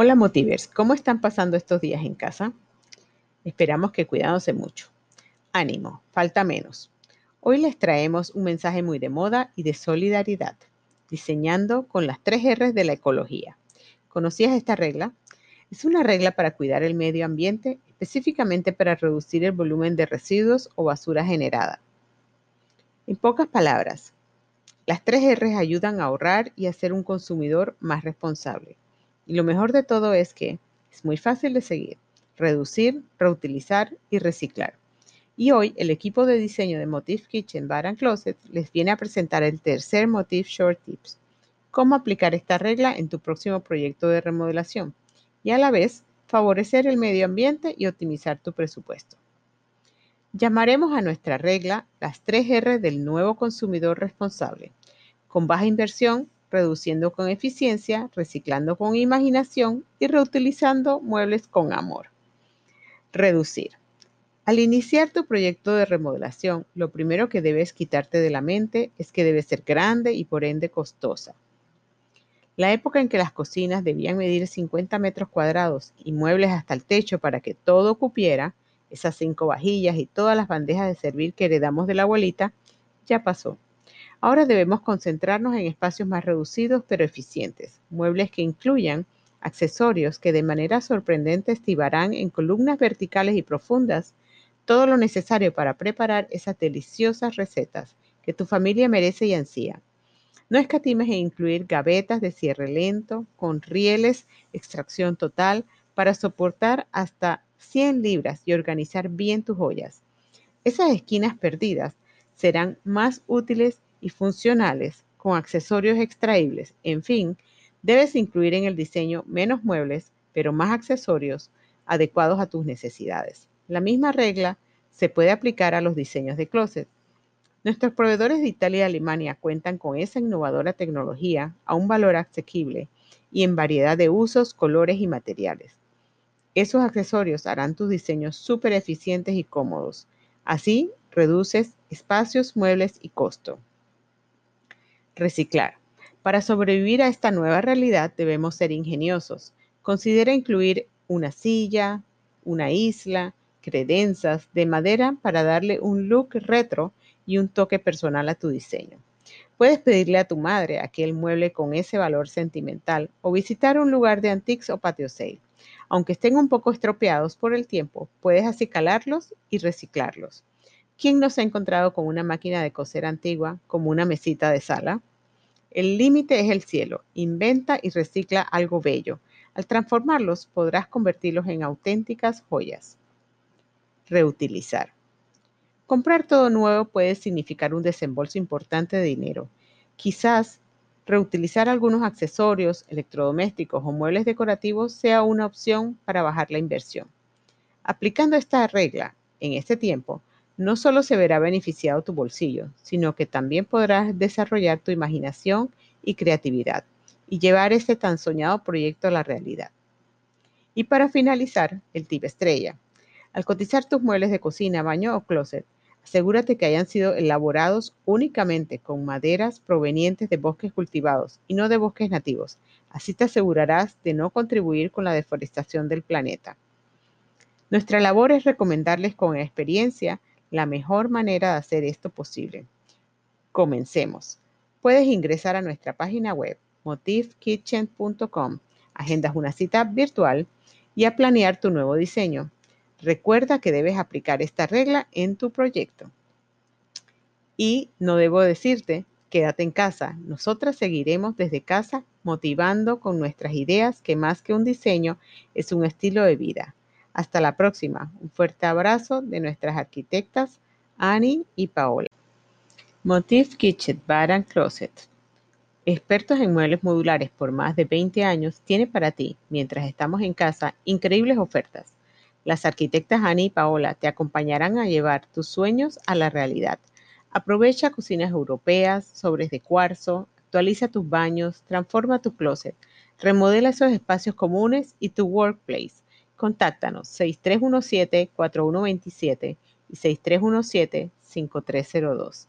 Hola Motivers, ¿cómo están pasando estos días en casa? Esperamos que cuidándose mucho. Ánimo, falta menos. Hoy les traemos un mensaje muy de moda y de solidaridad, diseñando con las tres R's de la ecología. ¿Conocías esta regla? Es una regla para cuidar el medio ambiente, específicamente para reducir el volumen de residuos o basura generada. En pocas palabras, las tres R's ayudan a ahorrar y a ser un consumidor más responsable. Y lo mejor de todo es que es muy fácil de seguir, reducir, reutilizar y reciclar. Y hoy el equipo de diseño de Motif Kitchen Bar and Closet les viene a presentar el tercer Motif Short Tips. Cómo aplicar esta regla en tu próximo proyecto de remodelación y a la vez favorecer el medio ambiente y optimizar tu presupuesto. Llamaremos a nuestra regla las 3 R del nuevo consumidor responsable, con baja inversión reduciendo con eficiencia, reciclando con imaginación y reutilizando muebles con amor. Reducir. Al iniciar tu proyecto de remodelación, lo primero que debes quitarte de la mente es que debe ser grande y por ende costosa. La época en que las cocinas debían medir 50 metros cuadrados y muebles hasta el techo para que todo cupiera, esas cinco vajillas y todas las bandejas de servir que heredamos de la abuelita, ya pasó. Ahora debemos concentrarnos en espacios más reducidos pero eficientes, muebles que incluyan accesorios que de manera sorprendente estivarán en columnas verticales y profundas todo lo necesario para preparar esas deliciosas recetas que tu familia merece y ansía. No escatimes en incluir gavetas de cierre lento con rieles, extracción total, para soportar hasta 100 libras y organizar bien tus joyas. Esas esquinas perdidas serán más útiles y funcionales con accesorios extraíbles. En fin, debes incluir en el diseño menos muebles, pero más accesorios adecuados a tus necesidades. La misma regla se puede aplicar a los diseños de closet. Nuestros proveedores de Italia y Alemania cuentan con esa innovadora tecnología a un valor asequible y en variedad de usos, colores y materiales. Esos accesorios harán tus diseños súper eficientes y cómodos. Así reduces espacios, muebles y costo. Reciclar. Para sobrevivir a esta nueva realidad debemos ser ingeniosos. Considera incluir una silla, una isla, credenzas de madera para darle un look retro y un toque personal a tu diseño. Puedes pedirle a tu madre aquel mueble con ese valor sentimental o visitar un lugar de antiques o patio sale. Aunque estén un poco estropeados por el tiempo, puedes acicalarlos y reciclarlos. ¿Quién no se ha encontrado con una máquina de coser antigua como una mesita de sala? El límite es el cielo. Inventa y recicla algo bello. Al transformarlos podrás convertirlos en auténticas joyas. Reutilizar. Comprar todo nuevo puede significar un desembolso importante de dinero. Quizás reutilizar algunos accesorios, electrodomésticos o muebles decorativos sea una opción para bajar la inversión. Aplicando esta regla en este tiempo, no solo se verá beneficiado tu bolsillo, sino que también podrás desarrollar tu imaginación y creatividad y llevar este tan soñado proyecto a la realidad. Y para finalizar, el tip estrella. Al cotizar tus muebles de cocina, baño o closet, asegúrate que hayan sido elaborados únicamente con maderas provenientes de bosques cultivados y no de bosques nativos. Así te asegurarás de no contribuir con la deforestación del planeta. Nuestra labor es recomendarles con experiencia la mejor manera de hacer esto posible. Comencemos. Puedes ingresar a nuestra página web motifkitchen.com, agendas una cita virtual y a planear tu nuevo diseño. Recuerda que debes aplicar esta regla en tu proyecto. Y no debo decirte, quédate en casa. Nosotras seguiremos desde casa motivando con nuestras ideas que más que un diseño es un estilo de vida. Hasta la próxima. Un fuerte abrazo de nuestras arquitectas Annie y Paola. Motif Kitchen Bar and Closet. Expertos en muebles modulares por más de 20 años tiene para ti, mientras estamos en casa, increíbles ofertas. Las arquitectas Annie y Paola te acompañarán a llevar tus sueños a la realidad. Aprovecha cocinas europeas, sobres de cuarzo, actualiza tus baños, transforma tu closet, remodela esos espacios comunes y tu workplace Contáctanos 6317-4127 y 6317-5302.